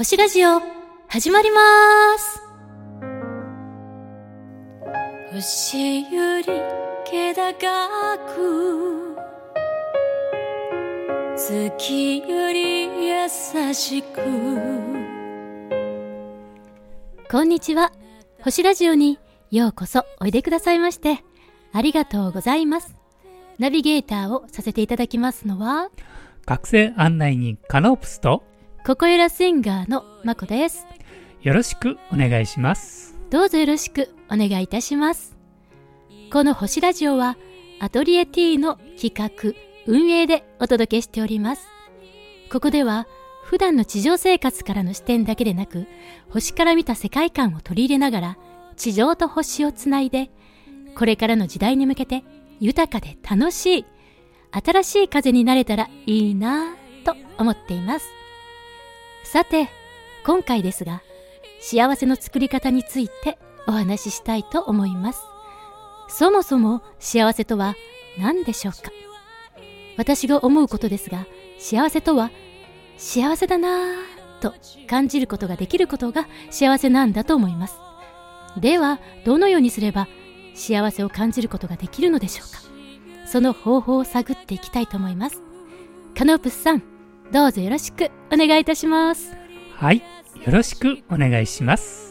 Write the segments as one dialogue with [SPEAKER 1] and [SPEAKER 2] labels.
[SPEAKER 1] 星ラジオ、始まります星より気高く月より優しくこんにちは。星ラジオにようこそおいでくださいまして、ありがとうございます。ナビゲーターをさせていただきますのは、
[SPEAKER 2] 学生案内人カノープスと
[SPEAKER 1] ココユラシンガーのまこです。
[SPEAKER 2] よろしくお願いします。
[SPEAKER 1] どうぞよろしくお願いいたします。この星ラジオはアトリエ T の企画、運営でお届けしております。ここでは普段の地上生活からの視点だけでなく、星から見た世界観を取り入れながら、地上と星をつないで、これからの時代に向けて豊かで楽しい、新しい風になれたらいいなぁと思っています。さて、今回ですが、幸せの作り方についてお話ししたいと思います。そもそも幸せとは何でしょうか？私が思うことですが、幸せとは幸せだなぁと感じることができることが幸せなんだと思います。では、どのようにすれば幸せを感じることができるのでしょうか？その方法を探っていきたいと思います。カノープスさん、どうぞよろしくお願いいたします。
[SPEAKER 2] はい、よろしくお願いします。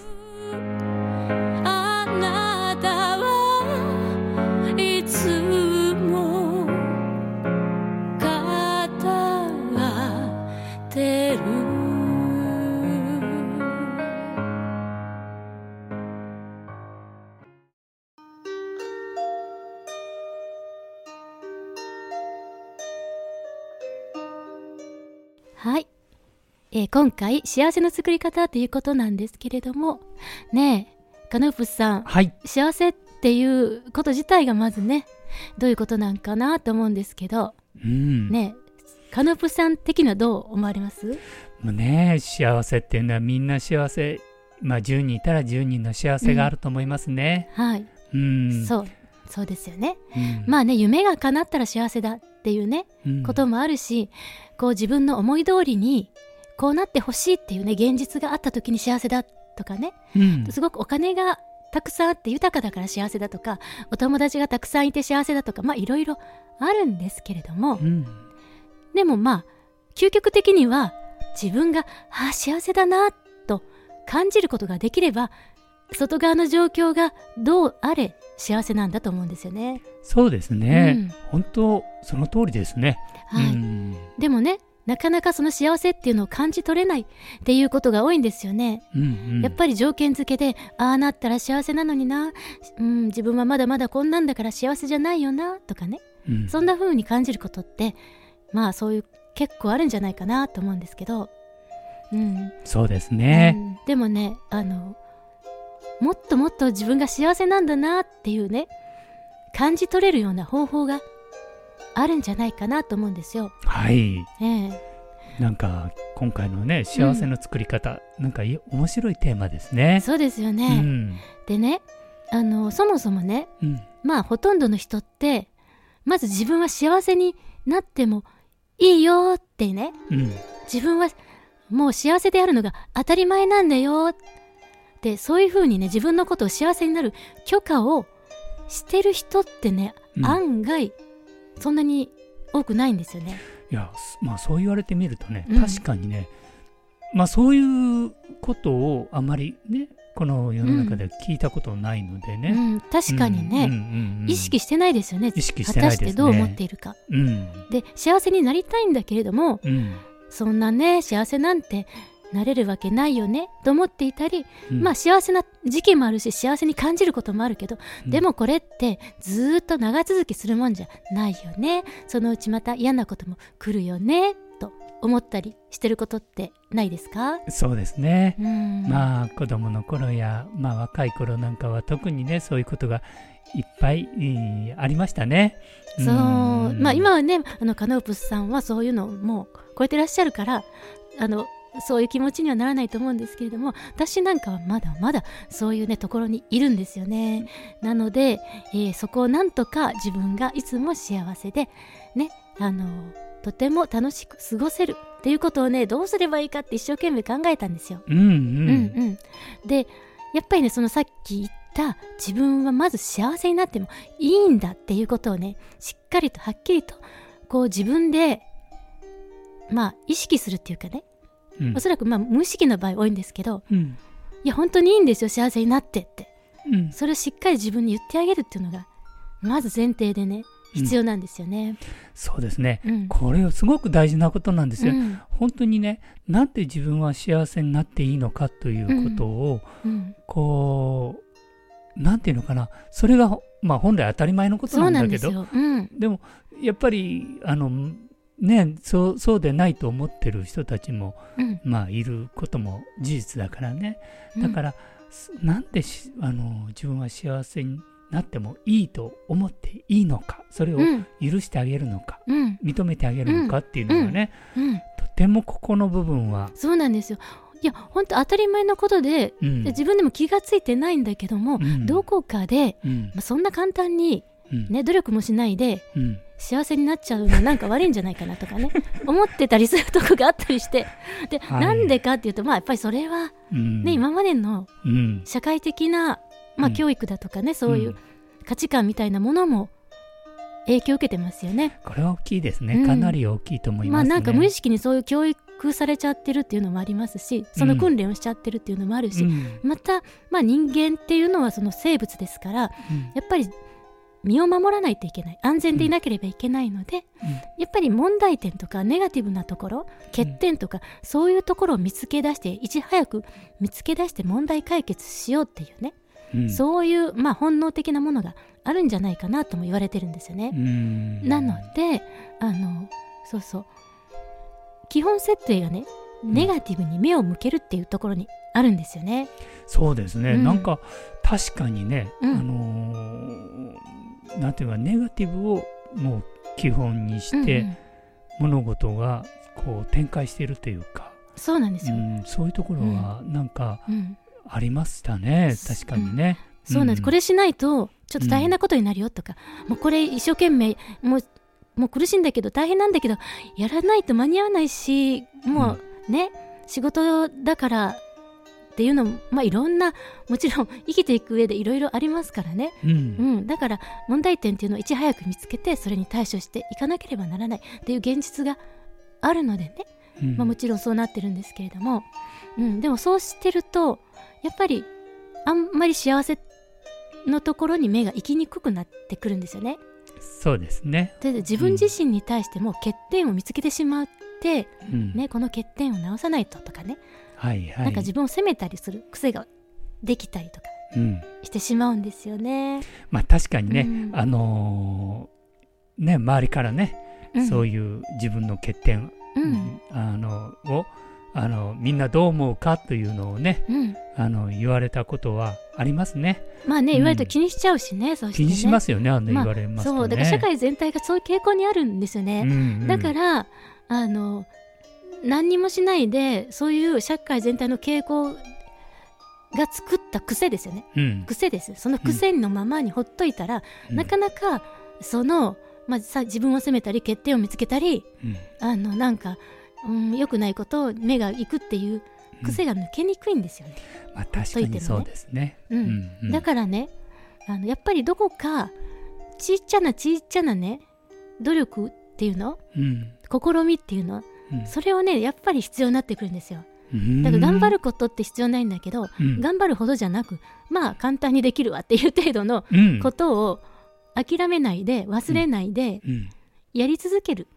[SPEAKER 1] えー今回幸せの作り方ということなんですけれどもねえカノープスさん
[SPEAKER 2] はい、
[SPEAKER 1] 幸せっていうこと自体がまずねどういうことなんかなと思うんですけど
[SPEAKER 2] うん、
[SPEAKER 1] ねえカノープスさん的にはどう思われます？
[SPEAKER 2] ね、幸せっていうのはみんな幸せ、まあ10人いたら10人の幸せがあると思いますね。
[SPEAKER 1] はい、
[SPEAKER 2] うん、
[SPEAKER 1] そうそうですよね。
[SPEAKER 2] うん、
[SPEAKER 1] まあね夢が叶ったら幸せだっていうね
[SPEAKER 2] うん。
[SPEAKER 1] こともあるしこう自分の思い通りにこうなってほしいっていうね現実があった時に幸せだとかね。
[SPEAKER 2] うん、
[SPEAKER 1] すごくお金がたくさんあって豊かだから幸せだとかお友達がたくさんいて幸せだとかまあいろいろあるんですけれども。
[SPEAKER 2] うん、
[SPEAKER 1] でもまあ究極的には自分がああ幸せだなと感じることができれば外側の状況がどうあれ幸せなんだと思うんですよね。
[SPEAKER 2] そうですね、
[SPEAKER 1] うん。
[SPEAKER 2] 本当その通りですね。
[SPEAKER 1] はい。
[SPEAKER 2] うん、
[SPEAKER 1] でもねなかなかその幸せっていうのを感じ取れないっていうことが多いんですよね。
[SPEAKER 2] うん、うん、
[SPEAKER 1] やっぱり条件付けでああなったら幸せなのにな、うん、自分はまだまだこんなんだから幸せじゃないよなとかね。
[SPEAKER 2] うん、
[SPEAKER 1] そんな風に感じることってまあそういう結構あるんじゃないかなと思うんですけど、うん。
[SPEAKER 2] そうですね。
[SPEAKER 1] うん。でもねあのもっともっと自分が幸せなんだなっていうね感じ取れるような方法があるんじゃないかなと思うんですよ。
[SPEAKER 2] はい。
[SPEAKER 1] ええ
[SPEAKER 2] なんか今回のね幸せの作り方、なんかい面白いテーマですね。
[SPEAKER 1] そうですよ
[SPEAKER 2] う
[SPEAKER 1] ね。
[SPEAKER 2] ん、
[SPEAKER 1] でねあのそもそもね
[SPEAKER 2] うん、
[SPEAKER 1] まあほとんどの人ってまず自分は幸せになってもいいよってね
[SPEAKER 2] うん、
[SPEAKER 1] 自分はもう幸せであるのが当たり前なんだよってそういうふうにね自分のことを幸せになる許可をしてる人ってね、
[SPEAKER 2] うん
[SPEAKER 1] 案外そんなに多くないんですよね。
[SPEAKER 2] いやすまあそう言われてみるとね、
[SPEAKER 1] うん。
[SPEAKER 2] 確かにねまあそういうことをあまりねこの世の中で聞いたことないのでね、
[SPEAKER 1] うん、確かにね、
[SPEAKER 2] うんうんうんうん。
[SPEAKER 1] 意識してないですよね
[SPEAKER 2] 意識してないですね。
[SPEAKER 1] 果たしてどう思っているか。
[SPEAKER 2] うん。
[SPEAKER 1] で幸せになりたいんだけれども
[SPEAKER 2] うん。
[SPEAKER 1] そんなね幸せなんてなれるわけないよねと思っていたり、
[SPEAKER 2] うん。
[SPEAKER 1] まあ幸せな時期もあるし幸せに感じることもあるけど、
[SPEAKER 2] うん。
[SPEAKER 1] でもこれってずーっと長続きするもんじゃないよね。そのうちまた嫌なことも来るよねと思ったりしてることってないですか？
[SPEAKER 2] そうですね、
[SPEAKER 1] うん。
[SPEAKER 2] まあ子供の頃や、まあ、若い頃なんかは特にねそういうことがいっぱい、えーありましたね。
[SPEAKER 1] そう、
[SPEAKER 2] ん。
[SPEAKER 1] まあ今はねあのカノープスさんはそういうのをもう超えてらっしゃるからあのそういう気持ちにはならないと思うんですけれども私なんかはまだまだそういうねところにいるんですよね。なので、えーそこをなんとか自分がいつも幸せでねあのとても楽しく過ごせるっていうことをねどうすればいいかって一生懸命考えたんですよ。
[SPEAKER 2] うんうん。
[SPEAKER 1] うんうん、でやっぱりねそのさっき言った自分はまず幸せになってもいいんだっていうことをねしっかりとはっきりとこう自分でまあ意識するっていうかね
[SPEAKER 2] うん。
[SPEAKER 1] おそらくまあ無意識の場合多いんですけど
[SPEAKER 2] うん。
[SPEAKER 1] いや本当にいいんですよ幸せになってって。
[SPEAKER 2] うん。
[SPEAKER 1] それをしっかり自分に言ってあげるっていうのがまず前提でね必要なんですよね。
[SPEAKER 2] そうですね。
[SPEAKER 1] うん。
[SPEAKER 2] これはすごく大事なことなんですよ、
[SPEAKER 1] うん。
[SPEAKER 2] 本当にねなんで自分は幸せになっていいのかということを、
[SPEAKER 1] うん。
[SPEAKER 2] こうなんていうのかな。それがまあ本来当たり前のこと
[SPEAKER 1] な
[SPEAKER 2] なんだけど。
[SPEAKER 1] で
[SPEAKER 2] もやっぱりあのねそうそうでないと思ってる人たちも
[SPEAKER 1] うん。
[SPEAKER 2] まあいることも事実だからね。だから、すなんでしあの自分は幸せになってもいいと思っていいのかそれを
[SPEAKER 1] うん。
[SPEAKER 2] 許してあげるのか、
[SPEAKER 1] うん。
[SPEAKER 2] 認めてあげるのかっていうのがね、
[SPEAKER 1] うん。
[SPEAKER 2] とてもここの部分は、
[SPEAKER 1] そうなんですよ。いや本当当たり前のことで
[SPEAKER 2] うん。
[SPEAKER 1] で自分でも気がついてないんだけども、
[SPEAKER 2] うん。
[SPEAKER 1] どこかで、
[SPEAKER 2] うん。
[SPEAKER 1] まあ、そんな簡単に、
[SPEAKER 2] うん。
[SPEAKER 1] ね、努力もしないで
[SPEAKER 2] うん
[SPEAKER 1] 幸せになっちゃうのなんか悪いんじゃないかなとかね。思ってたりするとこがあったりして。で、
[SPEAKER 2] はい。
[SPEAKER 1] なんでかっていうとまあやっぱりそれは、
[SPEAKER 2] うん。
[SPEAKER 1] ね今までの
[SPEAKER 2] うん。
[SPEAKER 1] 社会的な、まあ、
[SPEAKER 2] うん。
[SPEAKER 1] 教育だとかね、そういううん。価値観みたいなものも影響を受けてますよね。
[SPEAKER 2] これは大きいですね、
[SPEAKER 1] うん。
[SPEAKER 2] かなり大きいと思いますね。
[SPEAKER 1] まあなんか無意識にそういう教育されちゃってるっていうのもありますしその訓練をしちゃってるっていうのもあるし、
[SPEAKER 2] うん。
[SPEAKER 1] また、まあ、人間っていうのはその生物ですから
[SPEAKER 2] うん。
[SPEAKER 1] やっぱり身を守らないといけない。安全でいなければいけないので、やっぱり問題点とかネガティブなところ欠点とか、そういうところを見つけ出していち早く見つけ出して問題解決しようっていうね、
[SPEAKER 2] うん。
[SPEAKER 1] そういう、まあ、本能的なものがあるんじゃないかなとも言われてるんですよね。
[SPEAKER 2] うん。
[SPEAKER 1] なのであのそうそう。基本設定がねネガティブに目を向けるっていうところにあるんですよね。
[SPEAKER 2] そうですね、
[SPEAKER 1] うん。
[SPEAKER 2] なんか確かにね、
[SPEAKER 1] うん。
[SPEAKER 2] あのーなんていうかネガティブをもう基本にして、
[SPEAKER 1] うんうん。
[SPEAKER 2] 物事がこう展開しているというか、
[SPEAKER 1] そうなんですよ。
[SPEAKER 2] うん、そういうところはなんか
[SPEAKER 1] うん。
[SPEAKER 2] ありましたね、確かにね。
[SPEAKER 1] そうなんです、
[SPEAKER 2] うん。
[SPEAKER 1] これしないとちょっと大変なことになるよとか、もうこれ一生懸命もうもう苦しいんだけど大変なんだけどやらないと間に合わないしもうね、仕事だからっていうのも、まあ、いろんなもちろん生きていく上でいろいろありますからね、
[SPEAKER 2] うん。
[SPEAKER 1] うん、だから問題点っていうのをいち早く見つけてそれに対処していかなければならないっていう現実があるのでね、
[SPEAKER 2] うん。
[SPEAKER 1] まあ、もちろんそうなってるんですけれども、うん、でもそうしてるとやっぱりあんまり幸せのところに目が行きにくくなってくるんですよね。
[SPEAKER 2] そうですね。
[SPEAKER 1] で自分自身に対しても欠点を見つけてしまって、
[SPEAKER 2] うん。
[SPEAKER 1] ね、この欠点を直さないととかね、
[SPEAKER 2] はいはい。
[SPEAKER 1] なんか自分を責めたりする癖ができたりとか
[SPEAKER 2] うん。
[SPEAKER 1] してしまうんですよね。
[SPEAKER 2] まあ確かにね、
[SPEAKER 1] うん。
[SPEAKER 2] あのーね周りからね、
[SPEAKER 1] うん、
[SPEAKER 2] そういう自分の欠点、
[SPEAKER 1] うん。
[SPEAKER 2] あのをあのみんなどう思うかというのをね
[SPEAKER 1] うん、
[SPEAKER 2] あの言われたことはありますね。
[SPEAKER 1] まあね
[SPEAKER 2] うん。
[SPEAKER 1] 言われると気にしちゃうしね、そうしてね。
[SPEAKER 2] 気にしますよねあの言
[SPEAKER 1] まあ
[SPEAKER 2] われますとね、
[SPEAKER 1] そうだから社会全体がそういう傾向にあるんですよね。
[SPEAKER 2] うんうん。
[SPEAKER 1] だからあの何にもしないでそういう社会全体の傾向が作った癖ですよね。
[SPEAKER 2] うん。
[SPEAKER 1] 癖です。その癖のままにほっといたら、
[SPEAKER 2] うん。
[SPEAKER 1] なかなかその、まあ、さ自分を責めたり欠点を見つけたり
[SPEAKER 2] うん。
[SPEAKER 1] あのなんか、うん、良くないことを目がいくっていう癖が抜けにくいんですよね、
[SPEAKER 2] まあ確かにそうですね。
[SPEAKER 1] うん。
[SPEAKER 2] うん
[SPEAKER 1] だからねあのやっぱりどこかちっちゃなちっちゃなね努力っていうの
[SPEAKER 2] うん。
[SPEAKER 1] 試みっていうの
[SPEAKER 2] うん
[SPEAKER 1] それをねやっぱり必要になってくるんですよ。
[SPEAKER 2] うん。
[SPEAKER 1] だから頑張ることって必要ないんだけど、
[SPEAKER 2] うん。
[SPEAKER 1] 頑張るほどじゃなくまあ簡単にできるわっていう程度の
[SPEAKER 2] うん。
[SPEAKER 1] ことを諦めないで忘れないで
[SPEAKER 2] うん。
[SPEAKER 1] やり続ける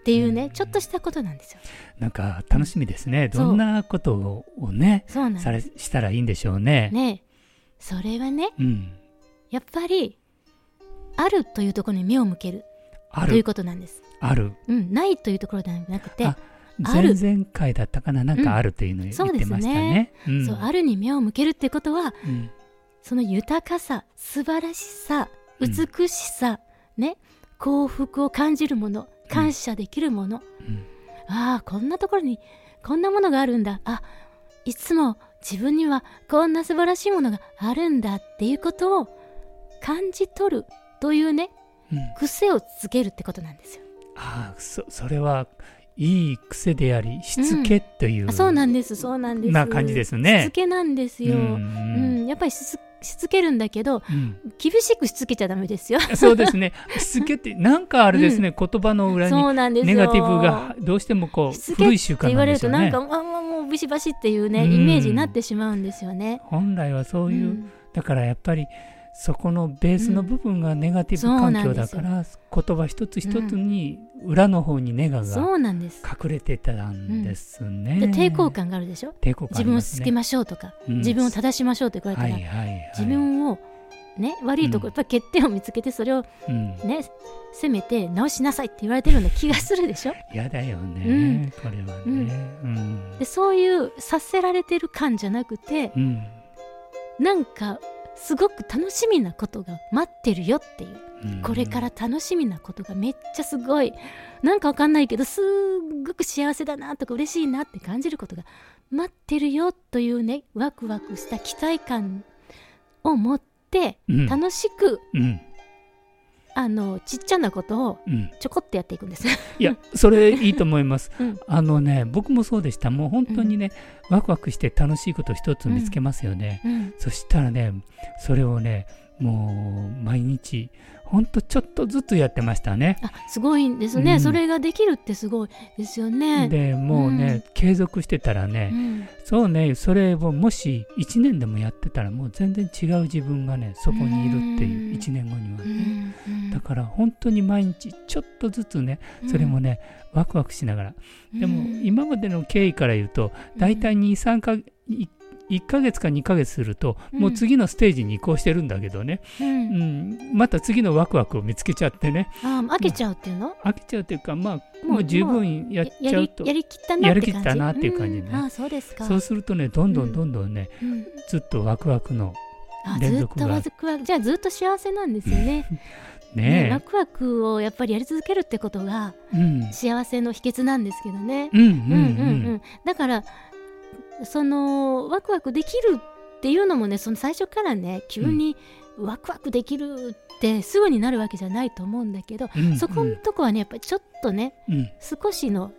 [SPEAKER 1] っていうね、
[SPEAKER 2] うん。
[SPEAKER 1] ちょっとしたことなんですよ。
[SPEAKER 2] なんか楽しみですね。どんなことををねされしたらいいんでしょうね。
[SPEAKER 1] すねそれはね
[SPEAKER 2] うん。
[SPEAKER 1] やっぱりあるというところに目を向ける。
[SPEAKER 2] あ
[SPEAKER 1] という
[SPEAKER 2] る
[SPEAKER 1] ことなんです、
[SPEAKER 2] ある。
[SPEAKER 1] うん、ないというところではなくて
[SPEAKER 2] 前
[SPEAKER 1] る。
[SPEAKER 2] 々回だったかな？なんかあるというのを言ってましたね。うん。
[SPEAKER 1] そうあるに目を向けるってことは
[SPEAKER 2] うん。
[SPEAKER 1] その豊かさ素晴らしさ
[SPEAKER 2] うん。
[SPEAKER 1] 美しさ、ね幸福を感じるもの感謝できるもの、
[SPEAKER 2] うん。
[SPEAKER 1] ああこんなところにこんなものがあるんだ。あいつも自分にはこんな素晴らしいものがあるんだっていうことを感じ取るというね
[SPEAKER 2] うん
[SPEAKER 1] 癖をつけるってことなんですよ。
[SPEAKER 2] ああそそれはいい癖でありしつけという、
[SPEAKER 1] あそうなんですそうなんです。
[SPEAKER 2] な感じです
[SPEAKER 1] し
[SPEAKER 2] ね
[SPEAKER 1] つ。けなんですよ、
[SPEAKER 2] う
[SPEAKER 1] うん。
[SPEAKER 2] ん。
[SPEAKER 1] やっぱりしつしつけるんだけど
[SPEAKER 2] うん。
[SPEAKER 1] 厳しくしつけちゃダメですよ。
[SPEAKER 2] そうですね。しつけってなんかあれですね、言葉の裏に
[SPEAKER 1] そうなんですよ。
[SPEAKER 2] ネガティブがどうしてもこう古い習慣
[SPEAKER 1] って言われる
[SPEAKER 2] なんですよね。
[SPEAKER 1] となんか、あもうビシバシっていうね
[SPEAKER 2] うん。
[SPEAKER 1] イメージになってしまうんですよね。
[SPEAKER 2] 本来はそういう、
[SPEAKER 1] ん。
[SPEAKER 2] だからやっぱりそこのベースの部分がネガティブ
[SPEAKER 1] うん
[SPEAKER 2] 環境だから、言葉一つ一つに裏の方にネガが。隠れてたんですね。
[SPEAKER 1] で抵抗感があるでしょ？
[SPEAKER 2] 抵抗感あ
[SPEAKER 1] 自分をつけましょうとか、
[SPEAKER 2] うん。
[SPEAKER 1] 自分を正しましょうって言われたら、
[SPEAKER 2] はいはいはい、
[SPEAKER 1] 自分をね悪いとこ、
[SPEAKER 2] うん。
[SPEAKER 1] やっぱり欠点を見つけてそれを
[SPEAKER 2] うん。
[SPEAKER 1] ね責めて直しなさいって言われてるような気がするでしょ？
[SPEAKER 2] 嫌だよね、
[SPEAKER 1] うん。
[SPEAKER 2] これはね。うん。
[SPEAKER 1] でそういうさせられてる感じゃなくて
[SPEAKER 2] うん。
[SPEAKER 1] なんかすごく楽しみなことが待ってるよっていう。
[SPEAKER 2] うん。
[SPEAKER 1] これから楽しみなことがめっちゃすごい。なんかわかんないけどすっごく幸せだなとか嬉しいなって感じることが待ってるよというねワクワクした期待感を持って
[SPEAKER 2] うん。
[SPEAKER 1] 楽しく、
[SPEAKER 2] うん
[SPEAKER 1] あのちっちゃなことを
[SPEAKER 2] うん。
[SPEAKER 1] ちょこっとやっていくんです。
[SPEAKER 2] いやそれいいと思います。
[SPEAKER 1] うん。
[SPEAKER 2] あのね僕もそうでした。もう本当にね、ワクワクして楽しいこと一つ見つけますよね、
[SPEAKER 1] うん。
[SPEAKER 2] そしたらねそれをねもう毎日ほんとちょっとずつやってましたね。
[SPEAKER 1] あすごいんですね、
[SPEAKER 2] うん。
[SPEAKER 1] それができるってすごいですよね。
[SPEAKER 2] でもうね、継続してたら
[SPEAKER 1] う
[SPEAKER 2] ね、
[SPEAKER 1] ん。
[SPEAKER 2] そうねそれをもし1年でもやってたらもう全然違う自分がねそこにいるっていう
[SPEAKER 1] うん。
[SPEAKER 2] 1年後には
[SPEAKER 1] う
[SPEAKER 2] ね、
[SPEAKER 1] んうん。
[SPEAKER 2] だから本当に毎日ちょっとずつねそれもね、ワクワクしながら。でも
[SPEAKER 1] うん。
[SPEAKER 2] 今までの経緯から言うと大体23か1ヶ月か2ヶ月すると
[SPEAKER 1] うん。
[SPEAKER 2] もう次のステージに移行してるんだけどね、
[SPEAKER 1] う
[SPEAKER 2] うん。ん、また次のワクワクを見つけちゃってね。
[SPEAKER 1] あ飽きちゃうっていうの、
[SPEAKER 2] 飽きちゃうというかまあ
[SPEAKER 1] もう
[SPEAKER 2] 十分やっちゃうと。
[SPEAKER 1] やりやりきったな
[SPEAKER 2] やりきったなっていう感じね。
[SPEAKER 1] んあそうですか。
[SPEAKER 2] そうするとねどんどんどんどんね、
[SPEAKER 1] うん。
[SPEAKER 2] ずっとワクワクの
[SPEAKER 1] あずっと
[SPEAKER 2] 連続が。
[SPEAKER 1] ワクワクじゃあずっと幸せなんですよね
[SPEAKER 2] ね
[SPEAKER 1] ワクワクをやっぱりやり続けるってことが
[SPEAKER 2] うん。
[SPEAKER 1] 幸せの秘訣なんですけどね、
[SPEAKER 2] うんうんう
[SPEAKER 1] うん。うんうんん。だからそのワクワクできるっていうのもねその最初からね急にワクワクできるってすぐになるわけじゃないと思うんだけど、
[SPEAKER 2] うん。
[SPEAKER 1] そこのとこはねやっぱりちょっとね
[SPEAKER 2] うん。
[SPEAKER 1] 少しの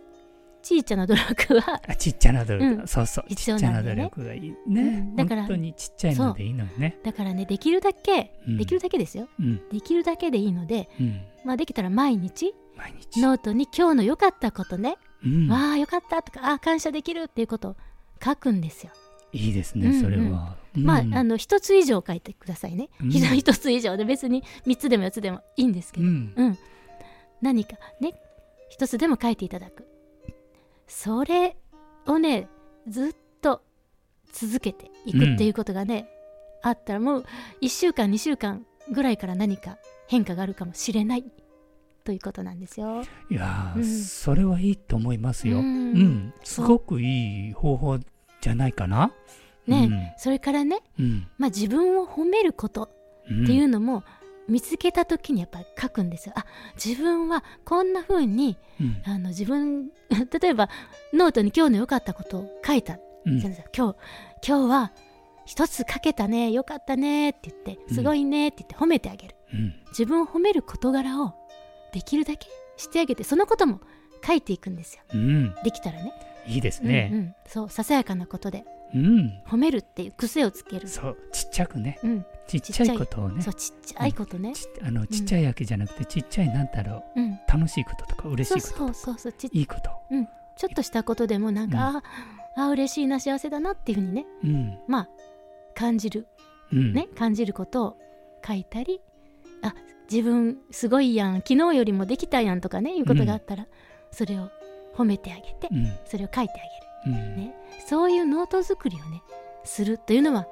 [SPEAKER 1] ちいちゃな努力は
[SPEAKER 2] あちっちゃな努力、
[SPEAKER 1] うん。
[SPEAKER 2] そうそう。ち
[SPEAKER 1] 必要
[SPEAKER 2] っちゃなん努力がいいね、
[SPEAKER 1] うん。だから
[SPEAKER 2] 本当にちっちゃいのでいいのよね
[SPEAKER 1] だからねできるだけ、
[SPEAKER 2] うん。
[SPEAKER 1] できるだけですよ。
[SPEAKER 2] うん。
[SPEAKER 1] できるだけでいいので、
[SPEAKER 2] うん。
[SPEAKER 1] まあ、できたら毎日
[SPEAKER 2] 毎日、
[SPEAKER 1] ノートに今日の良かったことね、
[SPEAKER 2] うん。
[SPEAKER 1] わあ良かったとかあー感謝できるっていうことを書くんですよ。
[SPEAKER 2] いいですね
[SPEAKER 1] うんうん。
[SPEAKER 2] それは、
[SPEAKER 1] まあ
[SPEAKER 2] うん。
[SPEAKER 1] あの一つ以上書いてくださいね。
[SPEAKER 2] うん。
[SPEAKER 1] つ以上で別に三つでも四つでもいいんですけど、
[SPEAKER 2] うん。
[SPEAKER 1] うん、何かね一つでも書いていただく。それをねずっと続けていくっていうことがね、あったらもう1週間2週間ぐらいから何か変化があるかもしれないということなんですよ。
[SPEAKER 2] いやー、
[SPEAKER 1] うん。
[SPEAKER 2] それはいいと思いますよ。
[SPEAKER 1] う
[SPEAKER 2] うん。ん、すごくいい方法じゃないかな？
[SPEAKER 1] ね、それからね、
[SPEAKER 2] うん、
[SPEAKER 1] まあ、自分を褒めること
[SPEAKER 2] うん、
[SPEAKER 1] っていうのも見つけた時にやっぱり書くんですよ。あ自分はこんな風に
[SPEAKER 2] うん、
[SPEAKER 1] あの自分 例えばノートに今日の良かったことを書いた。
[SPEAKER 2] うん。
[SPEAKER 1] 今日今日は一つ書けたね良かったねって言って
[SPEAKER 2] うん。
[SPEAKER 1] すごいねって言って褒めてあげる、
[SPEAKER 2] うん、
[SPEAKER 1] 自分を褒める事柄をできるだけしてあげてそのことも書いていくんですよ。
[SPEAKER 2] うん、
[SPEAKER 1] できたらね。
[SPEAKER 2] いいです
[SPEAKER 1] うんう
[SPEAKER 2] ね。
[SPEAKER 1] ん、そうささやかなことで。
[SPEAKER 2] うん、
[SPEAKER 1] 褒めるっていう癖をつける、
[SPEAKER 2] そう、ちっちゃくね、
[SPEAKER 1] うん、
[SPEAKER 2] ちっちゃいことをね。
[SPEAKER 1] そ、うちっちゃいことね、
[SPEAKER 2] ちあのちっちゃいわけじゃなくて、ちっちゃいなんだろう、
[SPEAKER 1] うん、
[SPEAKER 2] 楽しいこととか嬉し
[SPEAKER 1] そう
[SPEAKER 2] いこと、
[SPEAKER 1] そうそうそうちっ
[SPEAKER 2] いいこと。
[SPEAKER 1] ちょっとしたことでもなんか、ああ嬉しいな幸せだなっていうふうにね。
[SPEAKER 2] うん、
[SPEAKER 1] まあ感じる。
[SPEAKER 2] うん、
[SPEAKER 1] ね、感じることを書いたりあ自分すごいやん昨日よりもできたやんとかねいうことがあったら、それを褒めてあげて、
[SPEAKER 2] うん、
[SPEAKER 1] それを書いてあげる。
[SPEAKER 2] うん、
[SPEAKER 1] ね。そういうノート作りをねするというのは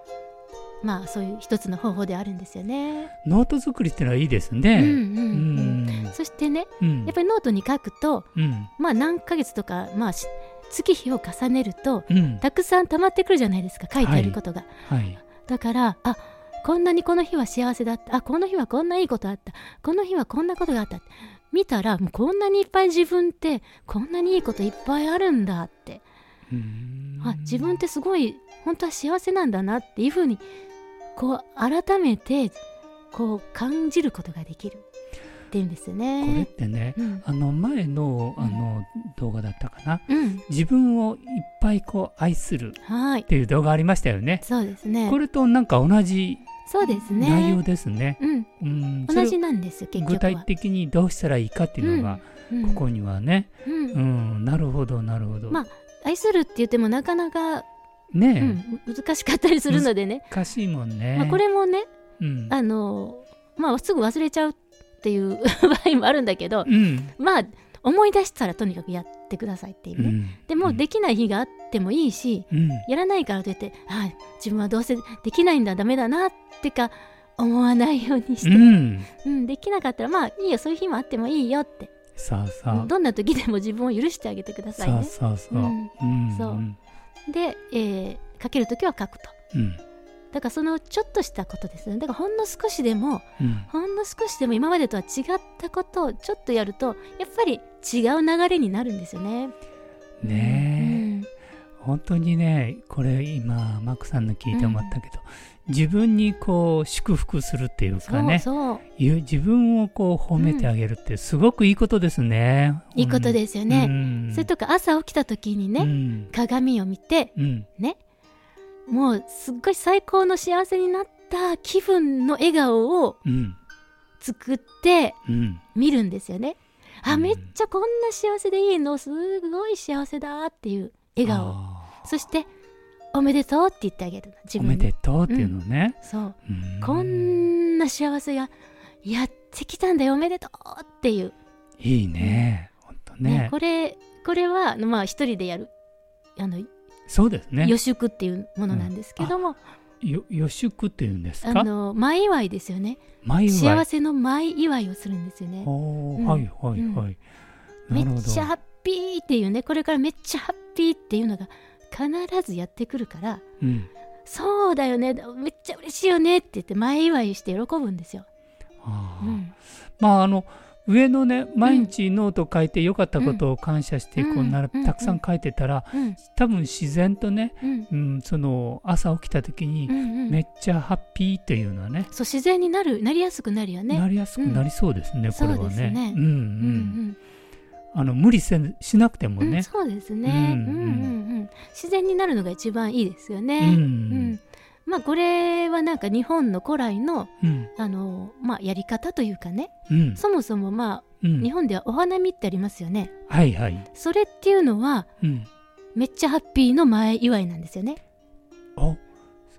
[SPEAKER 1] まあそういう一つの方法であるんですよね。
[SPEAKER 2] ノート作りってのはいいです
[SPEAKER 1] うん
[SPEAKER 2] ね。
[SPEAKER 1] うん
[SPEAKER 2] う
[SPEAKER 1] うん。
[SPEAKER 2] ん、
[SPEAKER 1] そしてね
[SPEAKER 2] うん、
[SPEAKER 1] やっぱりノートに書くと
[SPEAKER 2] うん、
[SPEAKER 1] まあ何ヶ月とかまあし月日を重ねると
[SPEAKER 2] うん、
[SPEAKER 1] たくさん溜まってくるじゃないですか書いてあることが。
[SPEAKER 2] はい、
[SPEAKER 1] だからあこんなにこの日は幸せだった。あこの日はこんないいことあった。この日はこんなことがあった見たらもうこんなにいっぱい自分ってこんなにいいこといっぱいあるんだって。
[SPEAKER 2] うん。
[SPEAKER 1] あ自分ってすごい本当は幸せなんだなっていうふうにこう改めてこう感じることができる。っていうんですよ
[SPEAKER 2] これっ
[SPEAKER 1] ね。
[SPEAKER 2] てね
[SPEAKER 1] うん
[SPEAKER 2] あの前の
[SPEAKER 1] うん
[SPEAKER 2] あの動画だったかな、
[SPEAKER 1] うん、
[SPEAKER 2] 自分をいっぱいこう愛する
[SPEAKER 1] はい
[SPEAKER 2] っ。ていう動画ありましたよね。
[SPEAKER 1] そうですね
[SPEAKER 2] こ。れとなんか同じ
[SPEAKER 1] そうです
[SPEAKER 2] 内容
[SPEAKER 1] ね。
[SPEAKER 2] ですね。
[SPEAKER 1] うん、同じなんですよ結局は。
[SPEAKER 2] 具体的にどうしたらいいかっていうのが
[SPEAKER 1] うん
[SPEAKER 2] ここにはね、
[SPEAKER 1] うん
[SPEAKER 2] うん、なるほどなるほど。
[SPEAKER 1] まあ愛するって言ってもなかなか、う
[SPEAKER 2] ね
[SPEAKER 1] ん、難しかったりするのでね。
[SPEAKER 2] え、難しいもんね。
[SPEAKER 1] まあ、これもね、
[SPEAKER 2] うん、
[SPEAKER 1] あのまあすぐ忘れちゃうっていう 場合もあるんだけど、
[SPEAKER 2] うん、
[SPEAKER 1] まあ思い出したらとにかくやってくださいっていうね。
[SPEAKER 2] うん、
[SPEAKER 1] でもできない日があってもいいし、
[SPEAKER 2] うん、
[SPEAKER 1] やらないからといって、あ自分はどうせできないんだダメだなってか思わないようにして、
[SPEAKER 2] うん、
[SPEAKER 1] うんできなかったらまあいいよそういう日もあってもいいよって、
[SPEAKER 2] さあさあ、
[SPEAKER 1] どんな時でも自分を許してあげてくださいね。
[SPEAKER 2] さあさあ、
[SPEAKER 1] う。ん。
[SPEAKER 2] うん、
[SPEAKER 1] そう。んで、えー書ける時は書くと。
[SPEAKER 2] うん、
[SPEAKER 1] だからそのちょっとしたことですね。だからほんの少しでも
[SPEAKER 2] うん、
[SPEAKER 1] ほんの少しでも今までとは違ったことをちょっとやるとやっぱり違う流れになるんですよね。
[SPEAKER 2] ねえ、本当にね、これ今マックさんの聞いて思ったけど、自分にこう祝福するっていう
[SPEAKER 1] うん、
[SPEAKER 2] かね、
[SPEAKER 1] そうそう。
[SPEAKER 2] 自分をこう褒めてあげるってすごくいいことですね。
[SPEAKER 1] いいことですよね。
[SPEAKER 2] うん。
[SPEAKER 1] それとか朝起きた時にね、
[SPEAKER 2] うん、
[SPEAKER 1] 鏡を見て
[SPEAKER 2] うん、
[SPEAKER 1] ねもうすっごい最高の幸せになった気分の笑顔を
[SPEAKER 2] うん、
[SPEAKER 1] 作って
[SPEAKER 2] うん、
[SPEAKER 1] 見るんですよね。あ、
[SPEAKER 2] うん。
[SPEAKER 1] めっちゃこんな幸せでいいの？すごい幸せだっていう笑顔。
[SPEAKER 2] あ
[SPEAKER 1] そしておめでとうって言ってあげるの。自
[SPEAKER 2] ーおめでとうっていうのね。
[SPEAKER 1] そう。
[SPEAKER 2] うん。
[SPEAKER 1] こんな幸せがやってきたんだよおめでとうっていう。
[SPEAKER 2] いいね。本当ね。
[SPEAKER 1] ねこれこれはまあ一人でやる。あの
[SPEAKER 2] そうですね。
[SPEAKER 1] 予祝っていうものなんですけども、
[SPEAKER 2] よ予祝っていうんです
[SPEAKER 1] あ
[SPEAKER 2] か
[SPEAKER 1] の前祝いですよね。
[SPEAKER 2] 前祝い。
[SPEAKER 1] 幸せの前祝いをするんですよね。う。ん。
[SPEAKER 2] はいはいはい。
[SPEAKER 1] め。っちゃハッピーっていうねこれからめっちゃハッピーっていうのが必ずやってくるから
[SPEAKER 2] うん。
[SPEAKER 1] そうだよね。めっちゃ嬉しいよねって言って前祝いして喜ぶんですよ、
[SPEAKER 2] あー。
[SPEAKER 1] うん、
[SPEAKER 2] まああの上のね毎日ノート書いて良かったことを感謝して
[SPEAKER 1] うん。
[SPEAKER 2] こん。な
[SPEAKER 1] うん。
[SPEAKER 2] たくさん書いてたら
[SPEAKER 1] うん。
[SPEAKER 2] 多分自然とね、
[SPEAKER 1] うん。
[SPEAKER 2] うん、その朝起きた時にめっちゃハッピーっていうのはね、
[SPEAKER 1] そう自然になるなりやすくなるよね。
[SPEAKER 2] なりやすくなりそうですね、
[SPEAKER 1] ん
[SPEAKER 2] これは
[SPEAKER 1] ね。
[SPEAKER 2] ね。うんうんあの無理せしなくても
[SPEAKER 1] うん
[SPEAKER 2] ね。
[SPEAKER 1] そうですね、
[SPEAKER 2] うん
[SPEAKER 1] うんうん。うん自然になるのが一番いいですよ
[SPEAKER 2] う
[SPEAKER 1] ね、うん。
[SPEAKER 2] ん
[SPEAKER 1] まあこれはなんか日本の古来の
[SPEAKER 2] うん。
[SPEAKER 1] あの、まあ、やり方というかね。
[SPEAKER 2] うん。
[SPEAKER 1] そもそもまあ
[SPEAKER 2] うん。
[SPEAKER 1] 日本ではお花見ってありますよね。
[SPEAKER 2] はいはい。
[SPEAKER 1] それっていうのは
[SPEAKER 2] うん。
[SPEAKER 1] めっちゃハッピーの前祝いなんですよね。
[SPEAKER 2] あ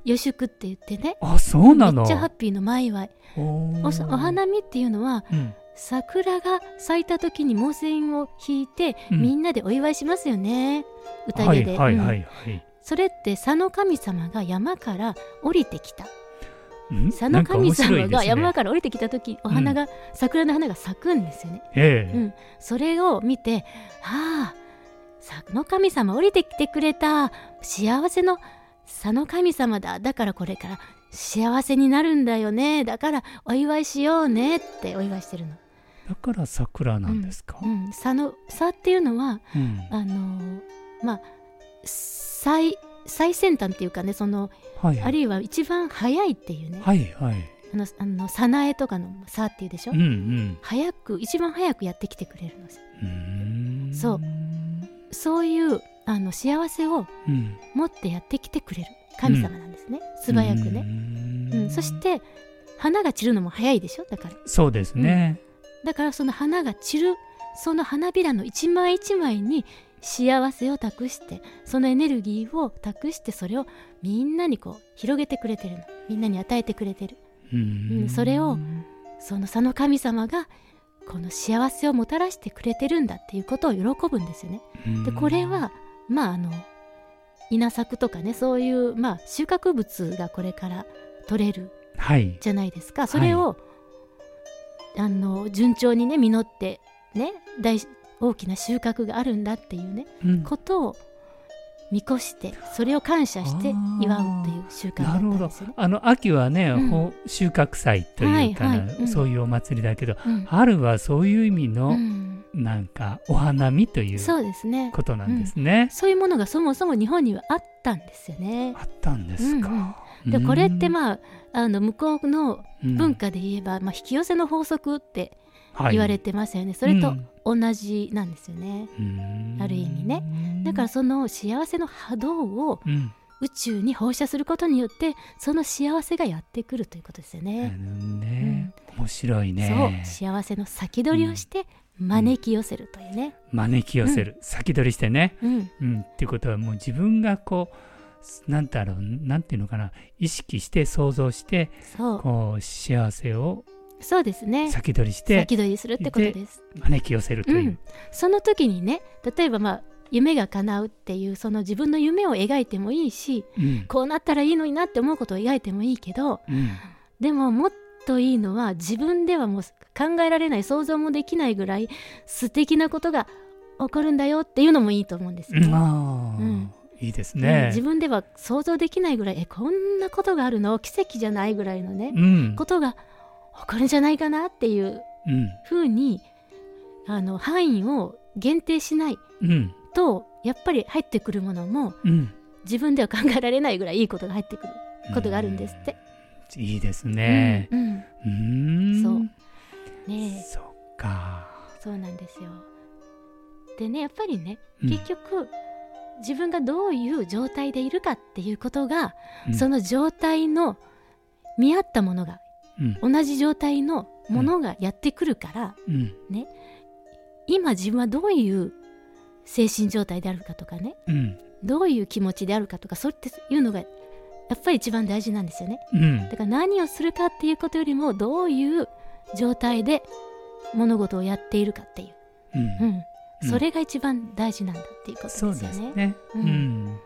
[SPEAKER 1] 予祝って言ってね。
[SPEAKER 2] あそうなの？
[SPEAKER 1] めっちゃハッピーの前祝い。
[SPEAKER 2] お
[SPEAKER 1] 花見っていうのは
[SPEAKER 2] うん。
[SPEAKER 1] 桜が咲いた時に毛線を引いて、
[SPEAKER 2] うん。
[SPEAKER 1] みんなでお祝いしますよね。
[SPEAKER 2] は
[SPEAKER 1] 宴で、それって佐の神様が山から降りてきた。
[SPEAKER 2] うん？
[SPEAKER 1] 佐の神様が山
[SPEAKER 2] か
[SPEAKER 1] から降りてきた時お花が、桜の花が咲くんですよね。
[SPEAKER 2] ええ。
[SPEAKER 1] うん。それを見てああ佐の神様降りてきてくれた。幸せの佐の神様だ。だからこれから幸せになるんだよね。だからお祝いしようね。ってお祝いしてるの。
[SPEAKER 2] だから桜なんですか？
[SPEAKER 1] うん、佐の佐っていうのは
[SPEAKER 2] うん。
[SPEAKER 1] あのーまあ最最先端っていうかねその
[SPEAKER 2] はい
[SPEAKER 1] あるいは一番早いっていうね、
[SPEAKER 2] はいはい。
[SPEAKER 1] あのあの早苗とかの「さ」っていうでしょ、
[SPEAKER 2] うんうん。
[SPEAKER 1] 早く一番早くやってきてくれるんです
[SPEAKER 2] うーん。
[SPEAKER 1] そう。そういうあの幸せを
[SPEAKER 2] うん。
[SPEAKER 1] 持ってやってきてくれる神様なんですね、素早く
[SPEAKER 2] う
[SPEAKER 1] ね、うん。そして花が散るのも早いでしょ？だから。
[SPEAKER 2] そうですね。
[SPEAKER 1] だからその花が散るその花びらの一枚一枚に幸せを託してそのエネルギーを託してそれをみんなにこう広げてくれてるの。みんなに与えてくれてる。
[SPEAKER 2] う
[SPEAKER 1] ん。それをその佐の神様がこの幸せをもたらしてくれてるんだっていうことを喜ぶんですよね。でこれはまああの稲作とかねそういうまあ収穫物がこれから取れる
[SPEAKER 2] はい。
[SPEAKER 1] じゃないですか。それを、あの順調にね実ってね大大きな収穫があるんだっていうね
[SPEAKER 2] うん。
[SPEAKER 1] ことを見越してそれを感謝して祝うっていう習慣だった
[SPEAKER 2] なるほど
[SPEAKER 1] んですよ。ね。
[SPEAKER 2] あの秋はね、
[SPEAKER 1] うん。
[SPEAKER 2] ほ収穫祭というかな、
[SPEAKER 1] はいはい。うん。
[SPEAKER 2] そういうお祭りだけど
[SPEAKER 1] うん。
[SPEAKER 2] 春はそういう意味の、
[SPEAKER 1] うん。
[SPEAKER 2] なんかお花見という
[SPEAKER 1] そうですね。
[SPEAKER 2] ことなんですね、
[SPEAKER 1] そういうものがそもそも日本にはあったんですよね。
[SPEAKER 2] あったんですか、
[SPEAKER 1] でこれって
[SPEAKER 2] あ
[SPEAKER 1] まああの向こうの文
[SPEAKER 2] 文
[SPEAKER 1] 化で言えば、まあ、引き寄せの法則って
[SPEAKER 2] はい
[SPEAKER 1] 言われてますよね、それと
[SPEAKER 2] うん。
[SPEAKER 1] 同じなんですよね、
[SPEAKER 2] うん。
[SPEAKER 1] ある意味ね。だからその幸せの波動を
[SPEAKER 2] うん。
[SPEAKER 1] 宇宙に放射することによってその幸せがやってくるということですよ
[SPEAKER 2] あ
[SPEAKER 1] ね、
[SPEAKER 2] のね面白いね。
[SPEAKER 1] そう。幸せの先取りをして招き寄せるというね、
[SPEAKER 2] 招き寄せる、先取りしてね、
[SPEAKER 1] うん。
[SPEAKER 2] うん、っていうことはもう自分がこうなんだろうなんていうのかな。意識して想像してこう幸せを
[SPEAKER 1] そうですね。
[SPEAKER 2] 先取りして
[SPEAKER 1] 先取りするってことです。
[SPEAKER 2] 招き寄せるという、
[SPEAKER 1] その時にね例えばまあ夢が叶うっていうその自分の夢を描いてもいいし
[SPEAKER 2] うん。
[SPEAKER 1] こうなったらいいのになって思うことを描いてもいいけど
[SPEAKER 2] うん。
[SPEAKER 1] でももっといいのは自分ではもう考えられない想像もできないぐらい素敵なことが起こるんだよっていうのもいいと思うんですよね。うん。
[SPEAKER 2] いいです
[SPEAKER 1] うん。
[SPEAKER 2] ね
[SPEAKER 1] 自。分では想像できないぐらいえこんなことがあるの？奇跡じゃないぐらいのね、
[SPEAKER 2] うん。
[SPEAKER 1] ことが起こるんじゃないかなっていう
[SPEAKER 2] うん。
[SPEAKER 1] 風にあの範囲を限定しない
[SPEAKER 2] うん。
[SPEAKER 1] とやっぱり入ってくるものも
[SPEAKER 2] うん。
[SPEAKER 1] 自分では考えられないぐらいいいことが入ってくることがあるんですって。
[SPEAKER 2] うんいいですね。
[SPEAKER 1] うんうん。そう。ねえ。
[SPEAKER 2] そっか。
[SPEAKER 1] そうなんですよ。でねやっぱりね
[SPEAKER 2] うん。
[SPEAKER 1] 結局、自分がどういう状態でいるかっていうことが、
[SPEAKER 2] うん。
[SPEAKER 1] その状態の見合ったものが
[SPEAKER 2] うん
[SPEAKER 1] 同じ状態のものがやってくるから、
[SPEAKER 2] うん。
[SPEAKER 1] 今自分はどういう精神状態であるかとかね。
[SPEAKER 2] うん。
[SPEAKER 1] どういう気持ちであるかとかそうっていうのがやっぱり一番大事なんですよね。
[SPEAKER 2] うん。
[SPEAKER 1] だから何をするかっていうことよりもどういう状態で物事をやっているかっていう、
[SPEAKER 2] うん。
[SPEAKER 1] それが一番大事なんだっていうことですよね。
[SPEAKER 2] そうですね。
[SPEAKER 1] う
[SPEAKER 2] うんん。